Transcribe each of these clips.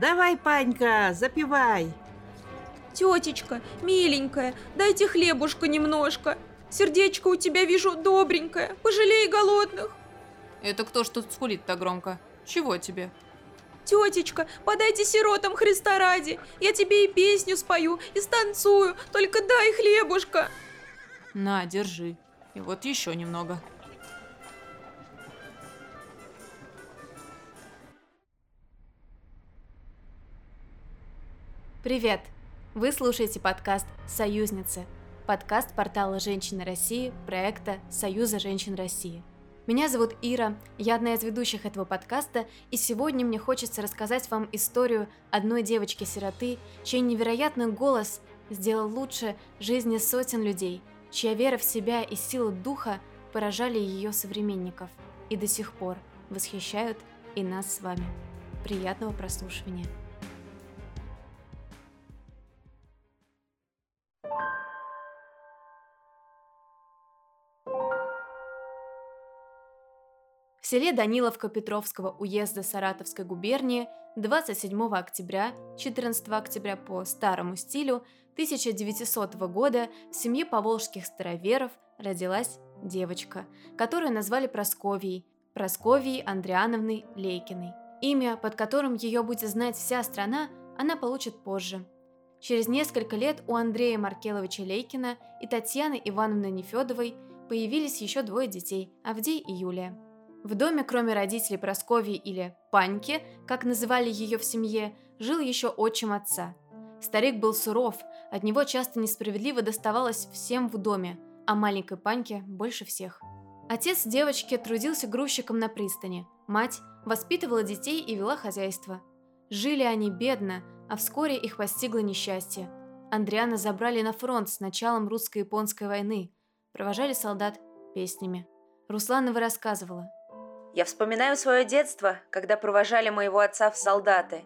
Давай, Панька, запивай. Тетечка, миленькая, дайте хлебушка немножко. Сердечко у тебя, вижу, добренькое. Пожалей голодных. Это кто ж тут скулит так громко? Чего тебе? Тетечка, подайте сиротам Христа ради. Я тебе и песню спою, и станцую. Только дай хлебушка. На, держи. И вот еще немного. Привет! Вы слушаете подкаст «Союзницы», подкаст портала «Женщины России» проекта «Союза женщин России». Меня зовут Ира, я одна из ведущих этого подкаста, и сегодня мне хочется рассказать вам историю одной девочки-сироты, чей невероятный голос сделал лучше жизни сотен людей, чья вера в себя и сила духа поражали ее современников и до сих пор восхищают и нас с вами. Приятного прослушивания! В селе Даниловка Петровского уезда Саратовской губернии 27 октября, 14 октября по старому стилю 1900 года в семье поволжских староверов родилась девочка, которую назвали Просковией, Просковией Андриановной Лейкиной. Имя, под которым ее будет знать вся страна, она получит позже. Через несколько лет у Андрея Маркеловича Лейкина и Татьяны Ивановны Нефедовой появились еще двое детей – Авдей и Юлия. В доме, кроме родителей Просковьи или Паньки, как называли ее в семье, жил еще отчим отца. Старик был суров, от него часто несправедливо доставалось всем в доме, а маленькой Паньке больше всех. Отец девочки трудился грузчиком на пристани, мать воспитывала детей и вела хозяйство. Жили они бедно, а вскоре их постигло несчастье. Андриана забрали на фронт с началом русско-японской войны, провожали солдат песнями. Русланова рассказывала – я вспоминаю свое детство, когда провожали моего отца в солдаты.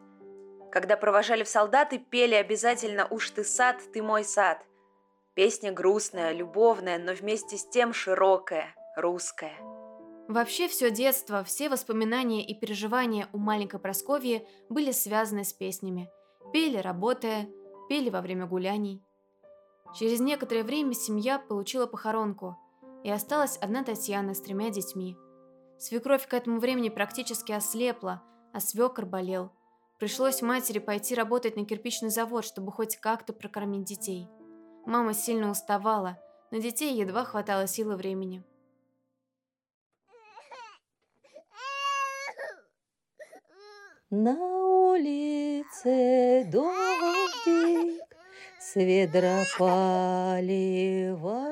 Когда провожали в солдаты, пели обязательно «Уж ты сад, ты мой сад». Песня грустная, любовная, но вместе с тем широкая, русская. Вообще все детство, все воспоминания и переживания у маленькой Просковьи были связаны с песнями. Пели, работая, пели во время гуляний. Через некоторое время семья получила похоронку, и осталась одна Татьяна с тремя детьми – Свекровь к этому времени практически ослепла, а свекор болел. Пришлось матери пойти работать на кирпичный завод, чтобы хоть как-то прокормить детей. Мама сильно уставала, на детей едва хватало силы времени. На улице дождик с ведра поливает,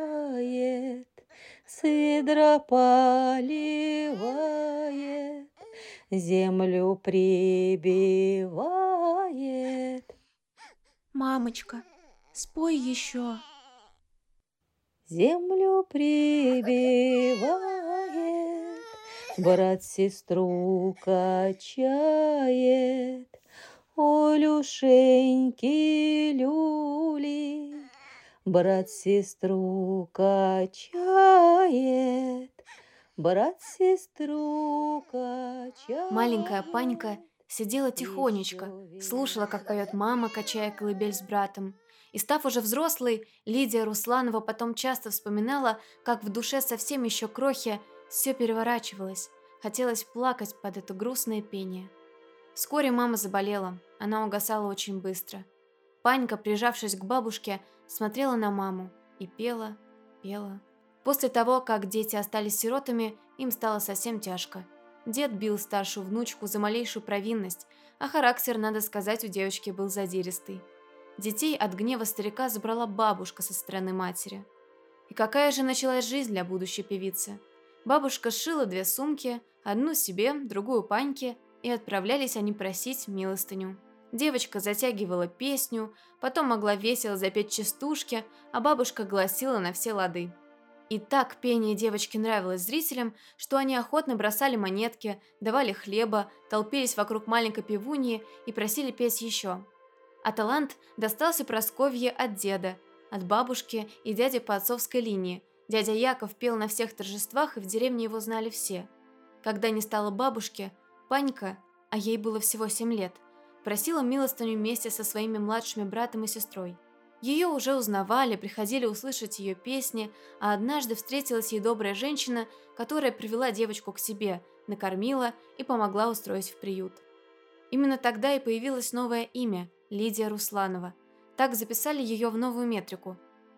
с ведра поливает, землю прибивает. Мамочка, спой еще. Землю прибивает, брат сестру качает, Олюшеньки люли брат сестру качает, брат сестру качает. Маленькая Панька сидела тихонечко, слушала, как поет мама, качая колыбель с братом. И став уже взрослой, Лидия Русланова потом часто вспоминала, как в душе совсем еще крохи все переворачивалось. Хотелось плакать под это грустное пение. Вскоре мама заболела, она угасала очень быстро. Панька, прижавшись к бабушке, смотрела на маму и пела, пела. После того, как дети остались сиротами, им стало совсем тяжко. Дед бил старшую внучку за малейшую провинность, а характер, надо сказать, у девочки был задиристый. Детей от гнева старика забрала бабушка со стороны матери. И какая же началась жизнь для будущей певицы? Бабушка сшила две сумки, одну себе, другую Паньке, и отправлялись они просить милостыню. Девочка затягивала песню, потом могла весело запеть частушки, а бабушка гласила на все лады. И так пение девочки нравилось зрителям, что они охотно бросали монетки, давали хлеба, толпились вокруг маленькой певуньи и просили петь еще. А талант достался Просковье от деда, от бабушки и дяди по отцовской линии. Дядя Яков пел на всех торжествах, и в деревне его знали все. Когда не стало бабушки, Панька, а ей было всего семь лет – просила милостыню вместе со своими младшими братом и сестрой. Ее уже узнавали, приходили услышать ее песни, а однажды встретилась ей добрая женщина, которая привела девочку к себе, накормила и помогла устроить в приют. Именно тогда и появилось новое имя – Лидия Русланова. Так записали ее в новую метрику.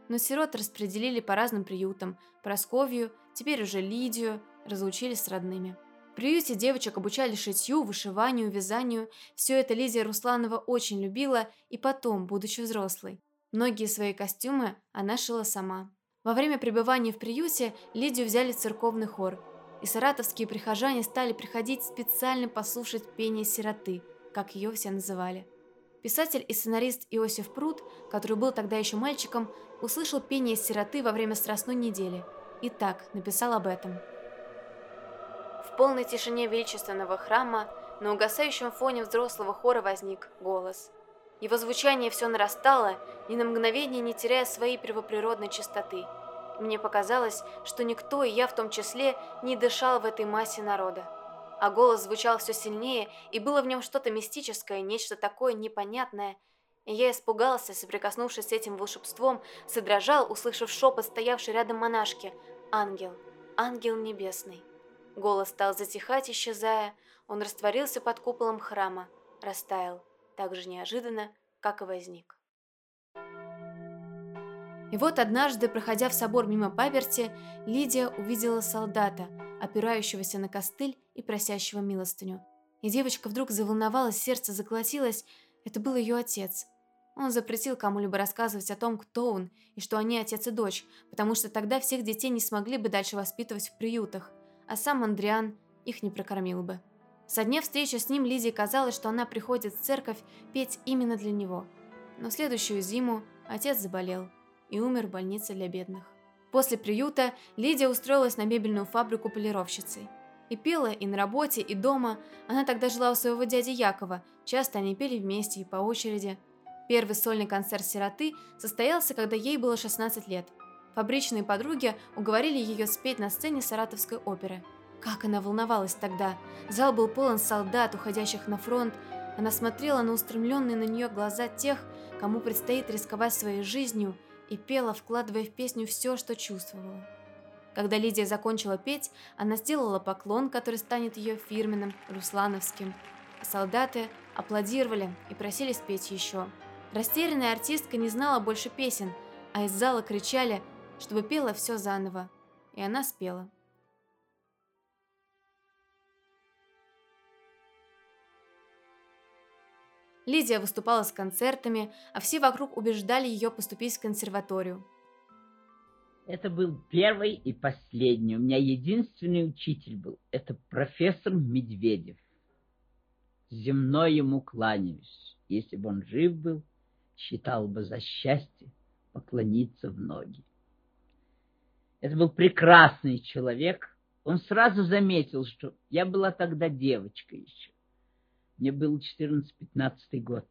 Но сирот распределили по разным приютам. Просковью, теперь уже Лидию, разлучили с родными. В приюте девочек обучали шитью, вышиванию, вязанию. Все это Лидия Русланова очень любила и потом, будучи взрослой. Многие свои костюмы она шила сама. Во время пребывания в приюте Лидию взяли в церковный хор, и саратовские прихожане стали приходить специально послушать пение сироты, как ее все называли. Писатель и сценарист Иосиф Прут, который был тогда еще мальчиком, услышал пение сироты во время Страстной недели и так написал об этом. В полной тишине величественного храма на угасающем фоне взрослого хора возник голос – его звучание все нарастало, ни на мгновение не теряя своей первоприродной чистоты. Мне показалось, что никто, и я в том числе, не дышал в этой массе народа. А голос звучал все сильнее, и было в нем что-то мистическое, нечто такое непонятное. И я испугался, соприкоснувшись с этим волшебством, содрожал, услышав шепот стоявшей рядом монашки. «Ангел! Ангел небесный!» Голос стал затихать, исчезая, он растворился под куполом храма, растаял так же неожиданно, как и возник. И вот однажды, проходя в собор мимо паперти, Лидия увидела солдата, опирающегося на костыль и просящего милостыню. И девочка вдруг заволновалась, сердце заколотилось. Это был ее отец. Он запретил кому-либо рассказывать о том, кто он, и что они отец и дочь, потому что тогда всех детей не смогли бы дальше воспитывать в приютах, а сам Андриан их не прокормил бы. Со дня встречи с ним Лидии казалось, что она приходит в церковь петь именно для него. Но следующую зиму отец заболел и умер в больнице для бедных. После приюта Лидия устроилась на мебельную фабрику полировщицей. И пела и на работе, и дома. Она тогда жила у своего дяди Якова. Часто они пели вместе и по очереди. Первый сольный концерт сироты состоялся, когда ей было 16 лет. Фабричные подруги уговорили ее спеть на сцене Саратовской оперы – как она волновалась тогда. Зал был полон солдат, уходящих на фронт. Она смотрела на устремленные на нее глаза тех, кому предстоит рисковать своей жизнью, и пела, вкладывая в песню все, что чувствовала. Когда Лидия закончила петь, она сделала поклон, который станет ее фирменным, руслановским. Солдаты аплодировали и просили спеть еще. Растерянная артистка не знала больше песен, а из зала кричали, чтобы пела все заново. И она спела. Лидия выступала с концертами, а все вокруг убеждали ее поступить в консерваторию. Это был первый и последний. У меня единственный учитель был. Это профессор Медведев. Земной ему кланяюсь. Если бы он жив был, считал бы за счастье поклониться в ноги. Это был прекрасный человек. Он сразу заметил, что я была тогда девочка еще. Мне был 14-15 год.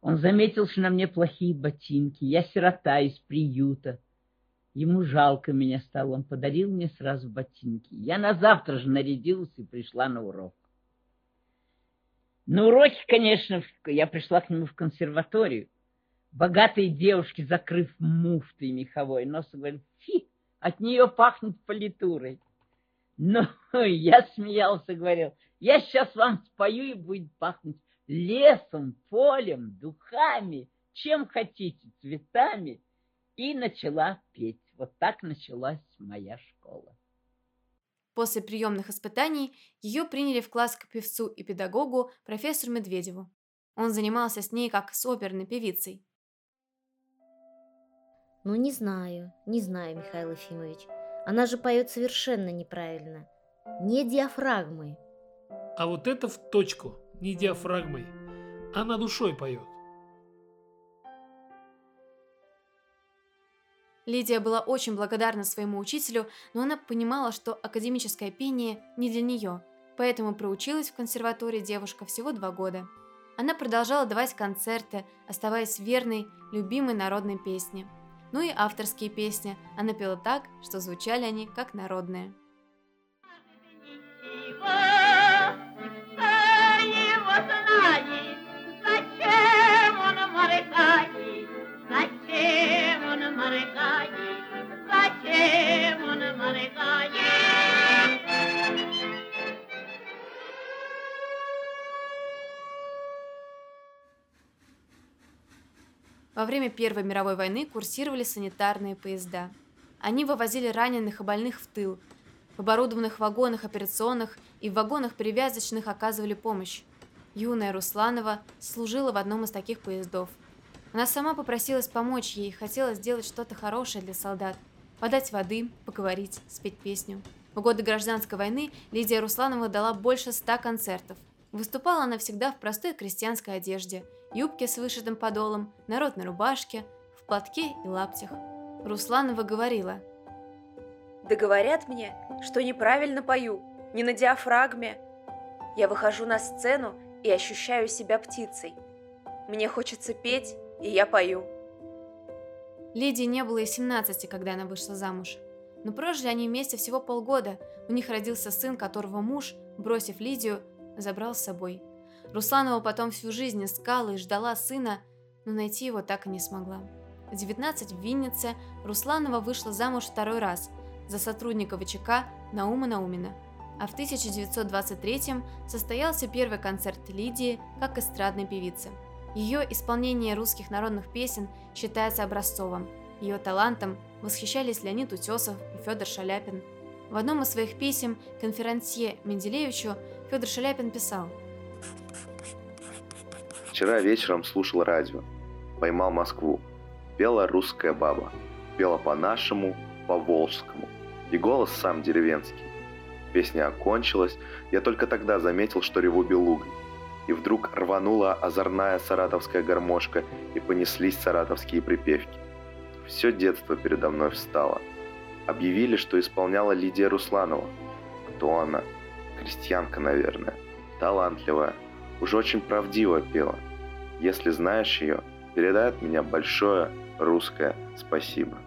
Он заметил, что на мне плохие ботинки. Я сирота из приюта. Ему жалко меня стало. Он подарил мне сразу ботинки. Я на завтра же нарядилась и пришла на урок. На уроке, конечно, я пришла к нему в консерваторию. Богатые девушки, закрыв муфтой меховой нос, говорят, фи, от нее пахнет политурой. Но я смеялся, говорил, я сейчас вам спою и будет пахнуть лесом, полем, духами, чем хотите, цветами. И начала петь. Вот так началась моя школа. После приемных испытаний ее приняли в класс к певцу и педагогу профессору Медведеву. Он занимался с ней как с оперной певицей. Ну, не знаю, не знаю, Михаил Ефимович. Она же поет совершенно неправильно. Не диафрагмой. А вот это в точку, не диафрагмой. Она душой поет. Лидия была очень благодарна своему учителю, но она понимала, что академическое пение не для нее, поэтому проучилась в консерватории девушка всего два года. Она продолжала давать концерты, оставаясь верной, любимой народной песне. Ну и авторские песни она пела так, что звучали они как народные. Во время Первой мировой войны курсировали санитарные поезда. Они вывозили раненых и больных в тыл. В оборудованных вагонах операционных и в вагонах перевязочных оказывали помощь. Юная Русланова служила в одном из таких поездов. Она сама попросилась помочь ей, хотела сделать что-то хорошее для солдат. Подать воды, поговорить, спеть песню. В годы гражданской войны Лидия Русланова дала больше ста концертов. Выступала она всегда в простой крестьянской одежде, юбке с вышитым подолом, народной рубашке, в платке и лаптях. Русланова говорила. Да говорят мне, что неправильно пою, не на диафрагме. Я выхожу на сцену и ощущаю себя птицей. Мне хочется петь, и я пою. Лидии не было и 17, когда она вышла замуж. Но прожили они вместе всего полгода. У них родился сын, которого муж, бросив Лидию, забрал с собой. Русланова потом всю жизнь искала и ждала сына, но найти его так и не смогла. В 19 в Виннице Русланова вышла замуж второй раз за сотрудника ВЧК Наума Наумина. А в 1923 состоялся первый концерт Лидии как эстрадной певицы. Ее исполнение русских народных песен считается образцовым. Ее талантом восхищались Леонид Утесов и Федор Шаляпин. В одном из своих писем конферансье Менделеевичу Федор Шаляпин писал «Вчера вечером слушал радио. Поймал Москву. Пела русская баба. Пела по-нашему, по-волжскому. И голос сам деревенский. Песня окончилась, я только тогда заметил, что реву белугой. И вдруг рванула озорная саратовская гармошка, и понеслись саратовские припевки. Все детство передо мной встало. Объявили, что исполняла Лидия Русланова. Кто она? Крестьянка, наверное. Талантливая. Уже очень правдиво пела. Если знаешь ее, передай от меня большое русское спасибо.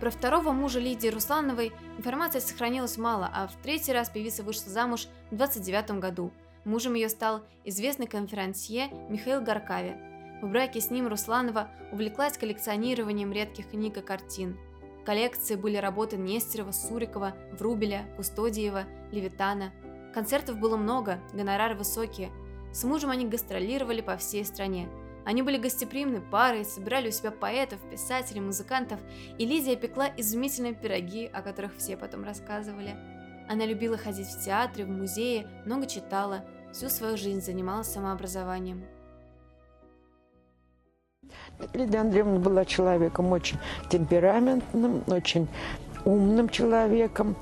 Про второго мужа Лидии Руслановой информации сохранилось мало, а в третий раз певица вышла замуж в 29 году. Мужем ее стал известный конферансье Михаил Гаркави. В браке с ним Русланова увлеклась коллекционированием редких книг и картин. В коллекции были работы Нестерова, Сурикова, Врубеля, Кустодиева, Левитана. Концертов было много, гонорары высокие. С мужем они гастролировали по всей стране – они были гостеприимной парой, собирали у себя поэтов, писателей, музыкантов, и Лидия пекла изумительные пироги, о которых все потом рассказывали. Она любила ходить в театры, в музеи, много читала, всю свою жизнь занималась самообразованием. Лидия Андреевна была человеком очень темпераментным, очень умным человеком.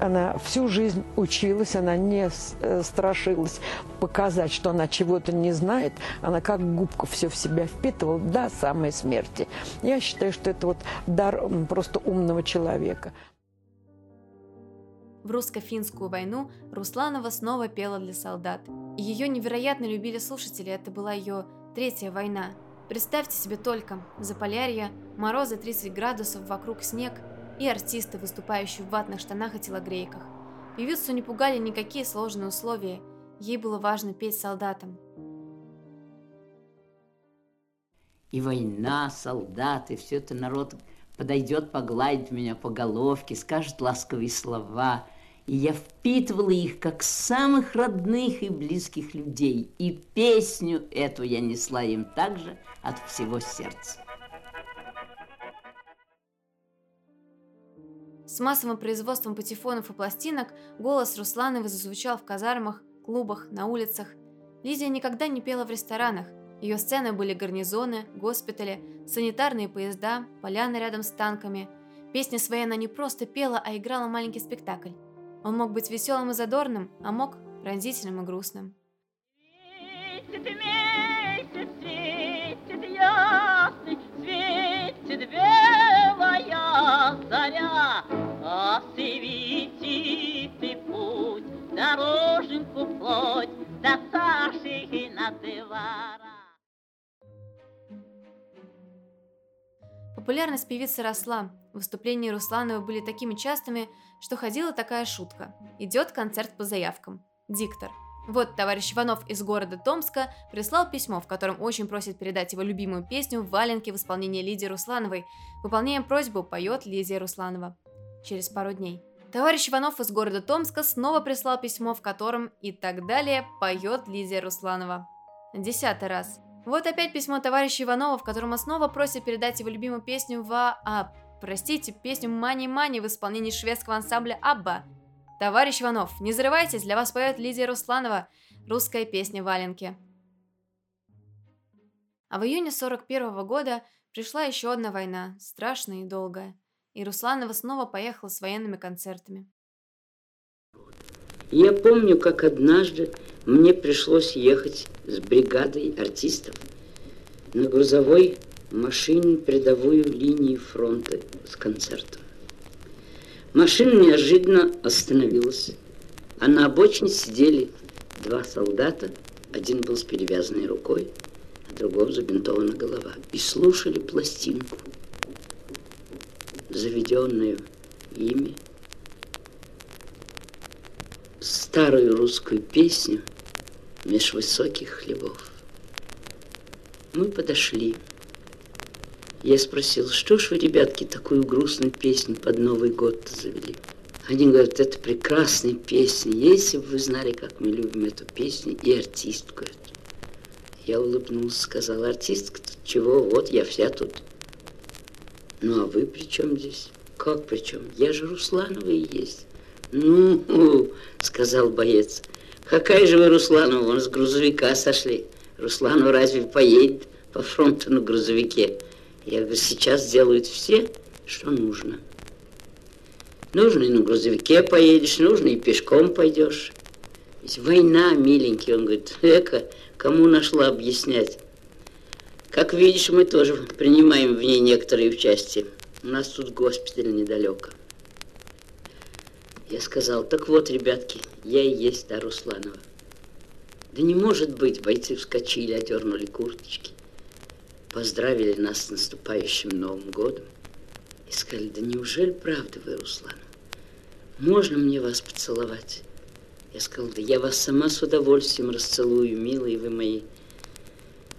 Она всю жизнь училась, она не э, страшилась показать, что она чего-то не знает. Она как губка все в себя впитывала до самой смерти. Я считаю, что это вот дар просто умного человека. В русско-финскую войну Русланова снова пела для солдат. Ее невероятно любили слушатели, это была ее третья война. Представьте себе только, Заполярье, морозы 30 градусов, вокруг снег – и артисты, выступающие в ватных штанах и телогрейках. Певицу не пугали никакие сложные условия, ей было важно петь солдатам. И война, солдаты, все это народ подойдет, погладит меня по головке, скажет ласковые слова. И я впитывала их как самых родных и близких людей. И песню эту я несла им также от всего сердца. С массовым производством патефонов и пластинок голос Руслановой зазвучал в казармах, клубах, на улицах. Лидия никогда не пела в ресторанах. Ее сцены были гарнизоны, госпитали, санитарные поезда, поляны рядом с танками. Песни свои она не просто пела, а играла маленький спектакль. Он мог быть веселым и задорным, а мог пронзительным и грустным. Светит месяц, светит ясный, светит белая заря, Популярность певицы росла. Выступления Руслановой были такими частыми, что ходила такая шутка. Идет концерт по заявкам. Диктор – вот товарищ Иванов из города Томска прислал письмо, в котором очень просит передать его любимую песню «Валенки» в исполнении Лидии Руслановой. Выполняем просьбу, поет Лидия Русланова. Через пару дней. Товарищ Иванов из города Томска снова прислал письмо, в котором и так далее поет Лидия Русланова. Десятый раз. Вот опять письмо товарища Иванова, в котором снова просит передать его любимую песню в... А, простите, песню «Мани-мани» в исполнении шведского ансамбля «Абба». Товарищ Иванов, не зарывайтесь, для вас поет Лидия Русланова, русская песня «Валенки». А в июне 41 -го года пришла еще одна война, страшная и долгая, и Русланова снова поехала с военными концертами. Я помню, как однажды мне пришлось ехать с бригадой артистов на грузовой машине передовую линии фронта с концертом. Машина неожиданно остановилась, а на обочине сидели два солдата, один был с перевязанной рукой, а другого забинтована голова, и слушали пластинку, заведенную ими, старую русскую песню меж высоких хлебов. Мы подошли. Я спросил, что ж вы, ребятки, такую грустную песню под Новый год завели? Они говорят, это прекрасная песня. Если бы вы знали, как мы любим эту песню и артистку эту. Я улыбнулся, сказал, артистка тут чего? Вот я вся тут. Ну, а вы при чем здесь? Как при чем? Я же Русланова и есть. Ну, сказал боец, какая же вы Русланова? Вон с грузовика сошли. Русланова разве поедет по фронту на грузовике? Я говорю, сейчас делают все, что нужно. Нужно и на грузовике поедешь, нужно и пешком пойдешь. Ведь война, миленький, он говорит, эка, кому нашла объяснять? Как видишь, мы тоже принимаем в ней некоторые участие. У нас тут госпиталь недалеко. Я сказал, так вот, ребятки, я и есть та Русланова. Да не может быть, бойцы вскочили, одернули курточки поздравили нас с наступающим Новым годом и сказали, да неужели правда вы, Руслан? Можно мне вас поцеловать? Я сказал, да я вас сама с удовольствием расцелую, милые вы мои.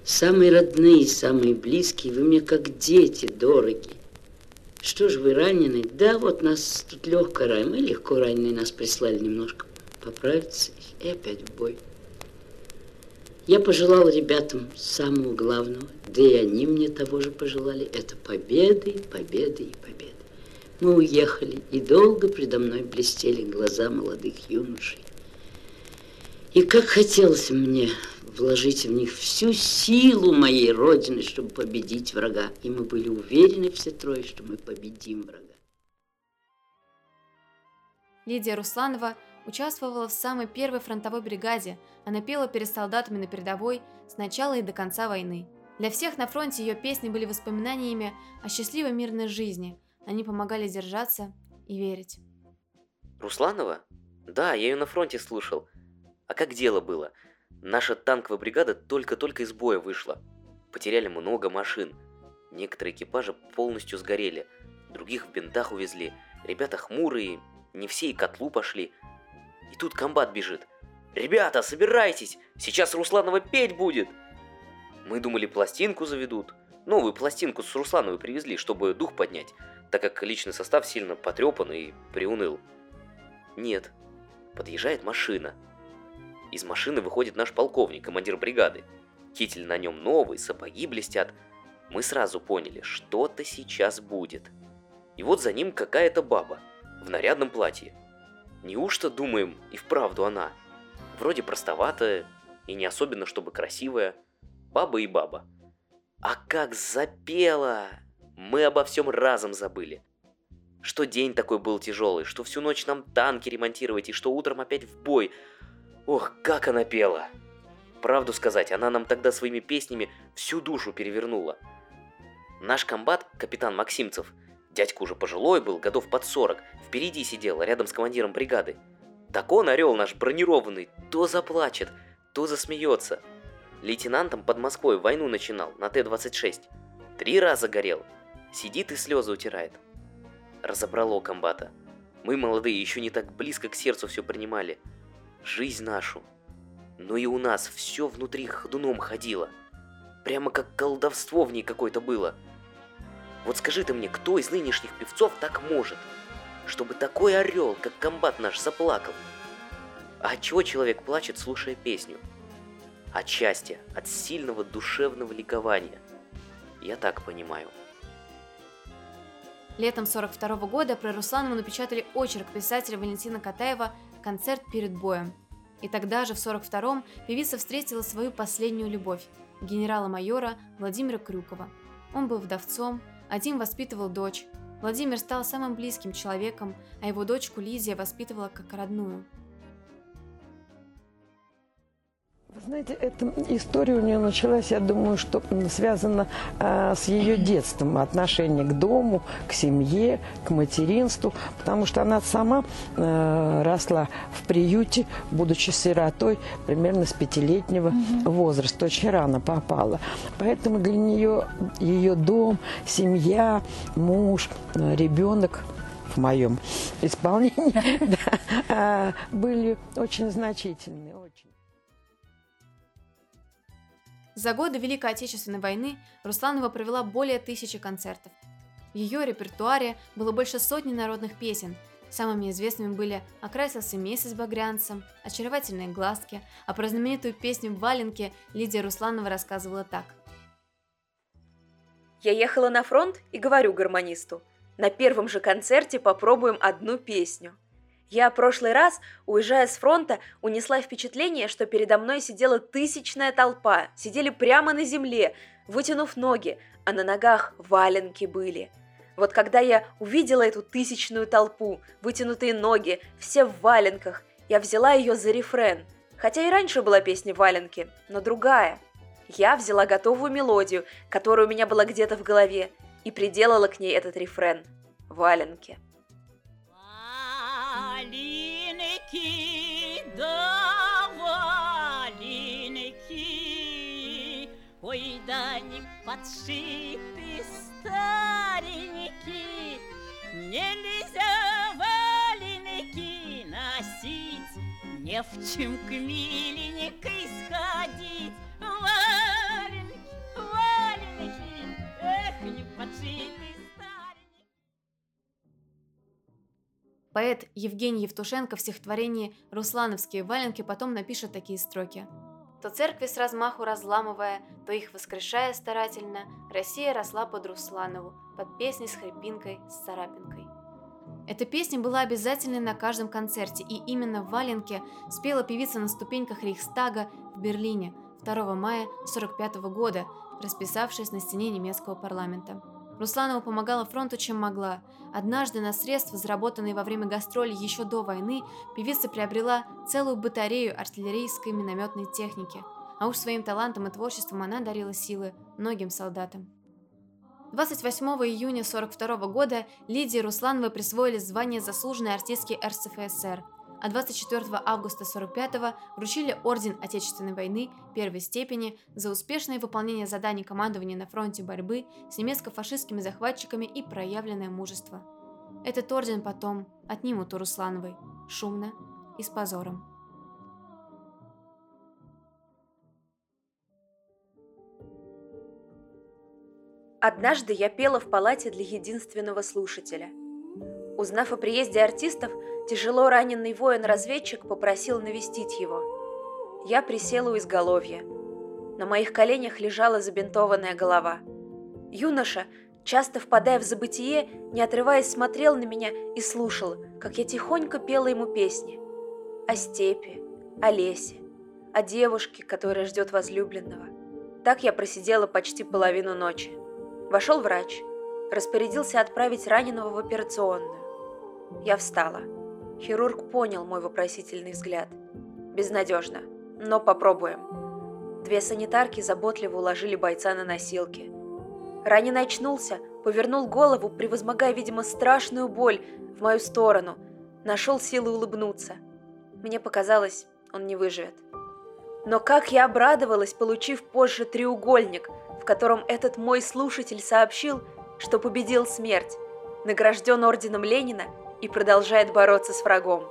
Самые родные, самые близкие, вы мне как дети дорогие. Что ж вы ранены? Да, вот нас тут легко ранены. Мы легко раненые, нас прислали немножко поправиться и опять в бой. Я пожелал ребятам самого главного, да и они мне того же пожелали. Это победы, победы и победы. Мы уехали, и долго предо мной блестели глаза молодых юношей. И как хотелось мне вложить в них всю силу моей Родины, чтобы победить врага. И мы были уверены все трое, что мы победим врага. Лидия Русланова участвовала в самой первой фронтовой бригаде, она пела перед солдатами на передовой с начала и до конца войны. Для всех на фронте ее песни были воспоминаниями о счастливой мирной жизни. Они помогали держаться и верить. Русланова? Да, я ее на фронте слушал. А как дело было? Наша танковая бригада только-только из боя вышла. Потеряли много машин. Некоторые экипажи полностью сгорели. Других в бинтах увезли. Ребята хмурые, не все и котлу пошли. И тут комбат бежит. «Ребята, собирайтесь! Сейчас Русланова петь будет!» Мы думали, пластинку заведут. Новую пластинку с Руслановой привезли, чтобы дух поднять, так как личный состав сильно потрепан и приуныл. Нет. Подъезжает машина. Из машины выходит наш полковник, командир бригады. Китель на нем новый, сапоги блестят. Мы сразу поняли, что-то сейчас будет. И вот за ним какая-то баба в нарядном платье. Неужто, думаем, и вправду она? Вроде простоватая и не особенно, чтобы красивая. Баба и баба. А как запела! Мы обо всем разом забыли. Что день такой был тяжелый, что всю ночь нам танки ремонтировать и что утром опять в бой. Ох, как она пела! Правду сказать, она нам тогда своими песнями всю душу перевернула. Наш комбат, капитан Максимцев, Дядька уже пожилой был, годов под 40, впереди сидел, рядом с командиром бригады. Так он, орел наш бронированный, то заплачет, то засмеется. Лейтенантом под Москвой войну начинал, на Т-26. Три раза горел. Сидит и слезы утирает. Разобрало комбата. Мы, молодые, еще не так близко к сердцу все принимали. Жизнь нашу. Но и у нас все внутри ходуном ходило. Прямо как колдовство в ней какое-то было. Вот скажи ты мне, кто из нынешних певцов так может? Чтобы такой орел, как комбат наш, заплакал. А от чего человек плачет, слушая песню? от счастья, от сильного душевного ликования. Я так понимаю. Летом 42 года про Русланову напечатали очерк писателя Валентина Катаева «Концерт перед боем». И тогда же, в 42-м, певица встретила свою последнюю любовь – генерала-майора Владимира Крюкова. Он был вдовцом, один воспитывал дочь. Владимир стал самым близким человеком, а его дочку Лизия воспитывала как родную – знаете, эта история у нее началась, я думаю, что связана э, с ее детством, отношение к дому, к семье, к материнству, потому что она сама э, росла в приюте, будучи сиротой примерно с пятилетнего угу. возраста, очень рано попала. Поэтому для нее ее дом, семья, муж, э, ребенок в моем исполнении были очень значительны. Очень. За годы Великой Отечественной войны Русланова провела более тысячи концертов. В ее репертуаре было больше сотни народных песен. Самыми известными были «Окрасился месяц багрянцем», «Очаровательные глазки», а про знаменитую песню «Валенки» Лидия Русланова рассказывала так. «Я ехала на фронт и говорю гармонисту, на первом же концерте попробуем одну песню – я прошлый раз, уезжая с фронта, унесла впечатление, что передо мной сидела тысячная толпа, сидели прямо на земле, вытянув ноги, а на ногах валенки были. Вот когда я увидела эту тысячную толпу, вытянутые ноги, все в валенках, я взяла ее за рефрен. Хотя и раньше была песня «Валенки», но другая. Я взяла готовую мелодию, которая у меня была где-то в голове, и приделала к ней этот рефрен «Валенки». Валенки, да валенки, Ой, да не подшиты старенькие, Нельзя валенки носить, Не в чем к миленькой сходить. Поэт Евгений Евтушенко в стихотворении «Руслановские валенки» потом напишет такие строки. То церкви с размаху разламывая, то их воскрешая старательно, Россия росла под Русланову, под песней с хрипинкой, с царапинкой. Эта песня была обязательной на каждом концерте, и именно в «Валенке» спела певица на ступеньках Рейхстага в Берлине 2 мая 1945 года, расписавшись на стене немецкого парламента. Русланова помогала фронту, чем могла. Однажды на средства, заработанные во время гастролей еще до войны, певица приобрела целую батарею артиллерийской минометной техники. А уж своим талантом и творчеством она дарила силы многим солдатам. 28 июня 1942 года Лидии Руслановой присвоили звание заслуженной артистки РСФСР – а 24 августа 45-го вручили Орден Отечественной войны первой степени за успешное выполнение заданий командования на фронте борьбы с немецко-фашистскими захватчиками и проявленное мужество. Этот орден потом отнимут у Руслановой, шумно и с позором. Однажды я пела в палате для единственного слушателя. Узнав о приезде артистов, Тяжело раненый воин-разведчик попросил навестить его. Я присела у изголовья. На моих коленях лежала забинтованная голова. Юноша, часто впадая в забытие, не отрываясь, смотрел на меня и слушал, как я тихонько пела ему песни. О степи, о лесе, о девушке, которая ждет возлюбленного. Так я просидела почти половину ночи. Вошел врач, распорядился отправить раненого в операционную. Я встала. Хирург понял мой вопросительный взгляд. Безнадежно, но попробуем. Две санитарки заботливо уложили бойца на носилки. Раненый очнулся, повернул голову, превозмогая, видимо, страшную боль в мою сторону. Нашел силы улыбнуться. Мне показалось, он не выживет. Но как я обрадовалась, получив позже треугольник, в котором этот мой слушатель сообщил, что победил смерть, награжден орденом Ленина и продолжает бороться с врагом.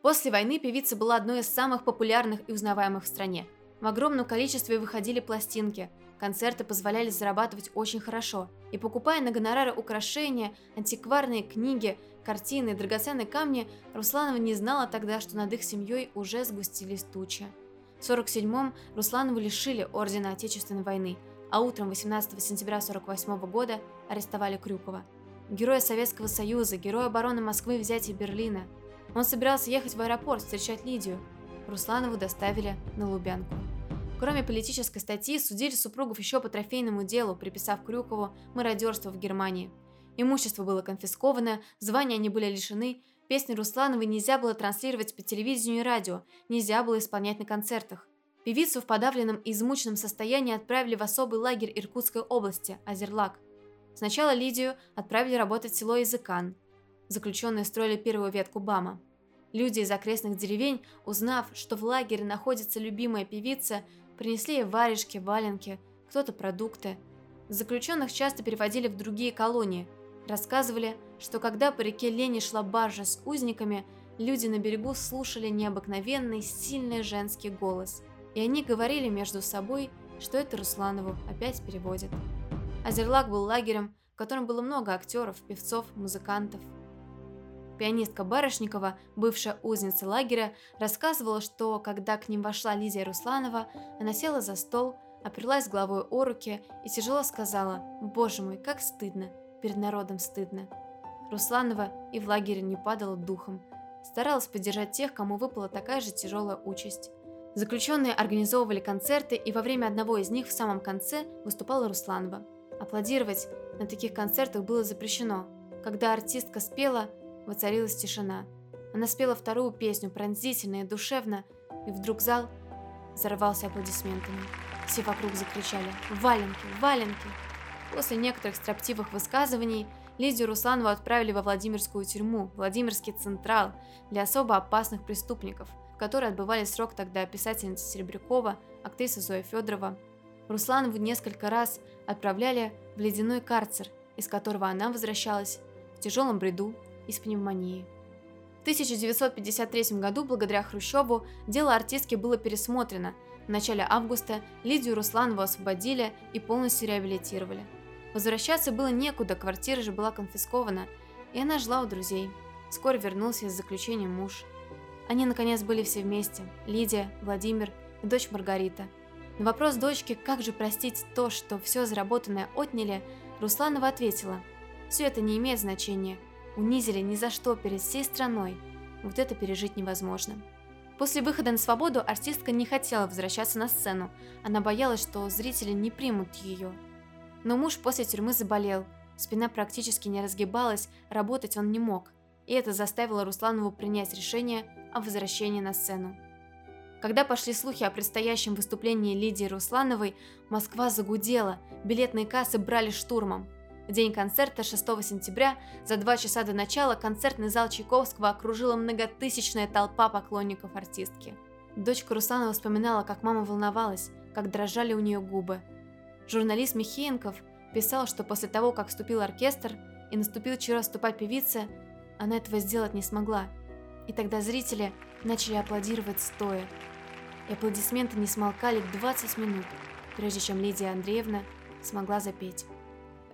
После войны певица была одной из самых популярных и узнаваемых в стране. В огромном количестве выходили пластинки. Концерты позволяли зарабатывать очень хорошо, и покупая на гонорары украшения, антикварные книги, картины и драгоценные камни, Русланова не знала тогда, что над их семьей уже сгустились тучи. В 47-м Русланову лишили Ордена Отечественной войны, а утром 18 сентября 48 года арестовали Крюкова. Героя Советского Союза, героя обороны Москвы взятия Берлина. Он собирался ехать в аэропорт встречать Лидию. Русланову доставили на Лубянку. Кроме политической статьи, судили супругов еще по трофейному делу, приписав Крюкову мародерство в Германии. Имущество было конфисковано, звания они были лишены, песни Руслановой нельзя было транслировать по телевидению и радио, нельзя было исполнять на концертах. Певицу в подавленном и измученном состоянии отправили в особый лагерь Иркутской области, Азерлак. Сначала Лидию отправили работать в село Языкан. Заключенные строили первую ветку БАМа. Люди из окрестных деревень, узнав, что в лагере находится любимая певица, Принесли ей варежки, валенки, кто-то продукты. Заключенных часто переводили в другие колонии. Рассказывали, что когда по реке Лени шла баржа с узниками, люди на берегу слушали необыкновенный, сильный женский голос. И они говорили между собой, что это Русланову опять переводят. Азерлак был лагерем, в котором было много актеров, певцов, музыкантов. Пианистка Барышникова, бывшая узница лагеря, рассказывала, что когда к ним вошла Лидия Русланова, она села за стол, оперлась головой о руки и тяжело сказала «Боже мой, как стыдно, перед народом стыдно». Русланова и в лагере не падала духом, старалась поддержать тех, кому выпала такая же тяжелая участь. Заключенные организовывали концерты, и во время одного из них в самом конце выступала Русланова. Аплодировать на таких концертах было запрещено. Когда артистка спела, Воцарилась тишина. Она спела вторую песню, пронзительно и душевно, и вдруг зал взорвался аплодисментами. Все вокруг закричали «Валенки! Валенки!». После некоторых строптивых высказываний Лидию Русланову отправили во Владимирскую тюрьму, Владимирский Централ, для особо опасных преступников, в которой отбывали срок тогда писательница Серебрякова, актриса Зоя Федорова. Русланову несколько раз отправляли в ледяной карцер, из которого она возвращалась в тяжелом бреду из пневмонии. В 1953 году, благодаря Хрущеву, дело артистки было пересмотрено. В начале августа Лидию Русланову освободили и полностью реабилитировали. Возвращаться было некуда, квартира же была конфискована, и она жила у друзей. Скоро вернулся из заключения муж. Они, наконец, были все вместе – Лидия, Владимир и дочь Маргарита. На вопрос дочки, как же простить то, что все заработанное отняли, Русланова ответила – все это не имеет значения – Унизили ни за что перед всей страной. Вот это пережить невозможно. После выхода на свободу артистка не хотела возвращаться на сцену. Она боялась, что зрители не примут ее. Но муж после тюрьмы заболел. Спина практически не разгибалась, работать он не мог. И это заставило Русланову принять решение о возвращении на сцену. Когда пошли слухи о предстоящем выступлении Лидии Руслановой, Москва загудела, билетные кассы брали штурмом. В день концерта 6 сентября за два часа до начала концертный зал Чайковского окружила многотысячная толпа поклонников артистки. Дочка Русланова вспоминала, как мама волновалась, как дрожали у нее губы. Журналист Михеенков писал, что после того, как вступил оркестр и наступил черед вступать певица, она этого сделать не смогла. И тогда зрители начали аплодировать стоя. И аплодисменты не смолкали 20 минут, прежде чем Лидия Андреевна смогла запеть.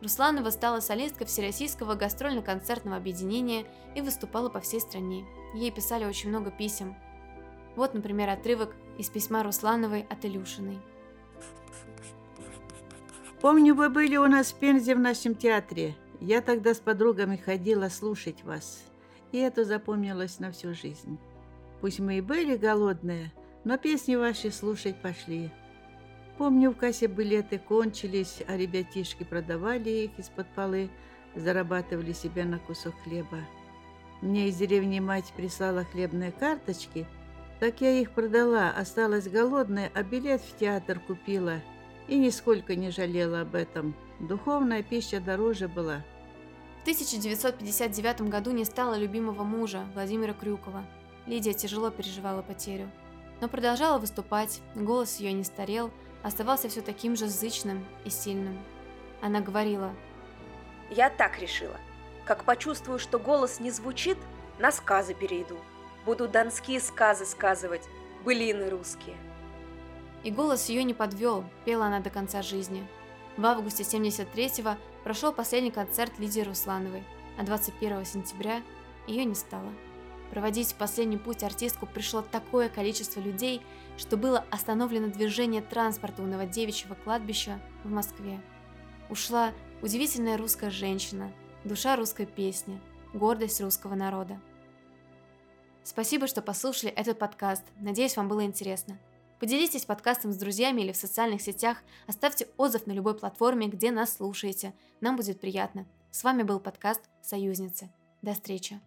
Русланова стала солисткой Всероссийского гастрольно-концертного объединения и выступала по всей стране. Ей писали очень много писем. Вот, например, отрывок из письма Руслановой от Илюшиной. Помню, вы были у нас в Пензе в нашем театре. Я тогда с подругами ходила слушать вас. И это запомнилось на всю жизнь. Пусть мы и были голодные, но песни ваши слушать пошли. Помню, в кассе билеты кончились, а ребятишки продавали их из-под полы, зарабатывали себе на кусок хлеба. Мне из деревни мать прислала хлебные карточки, так я их продала, осталась голодная, а билет в театр купила. И нисколько не жалела об этом. Духовная пища дороже была. В 1959 году не стало любимого мужа, Владимира Крюкова. Лидия тяжело переживала потерю. Но продолжала выступать, голос ее не старел, оставался все таким же зычным и сильным. Она говорила. «Я так решила. Как почувствую, что голос не звучит, на сказы перейду. Буду донские сказы сказывать, былины русские». И голос ее не подвел, пела она до конца жизни. В августе 73-го прошел последний концерт Лидии Руслановой, а 21 сентября ее не стало. Проводить последний путь артистку пришло такое количество людей, что было остановлено движение транспорта у Новодевичьего кладбища в Москве. Ушла удивительная русская женщина, душа русской песни, гордость русского народа. Спасибо, что послушали этот подкаст. Надеюсь, вам было интересно. Поделитесь подкастом с друзьями или в социальных сетях, оставьте отзыв на любой платформе, где нас слушаете. Нам будет приятно. С вами был подкаст «Союзницы». До встречи!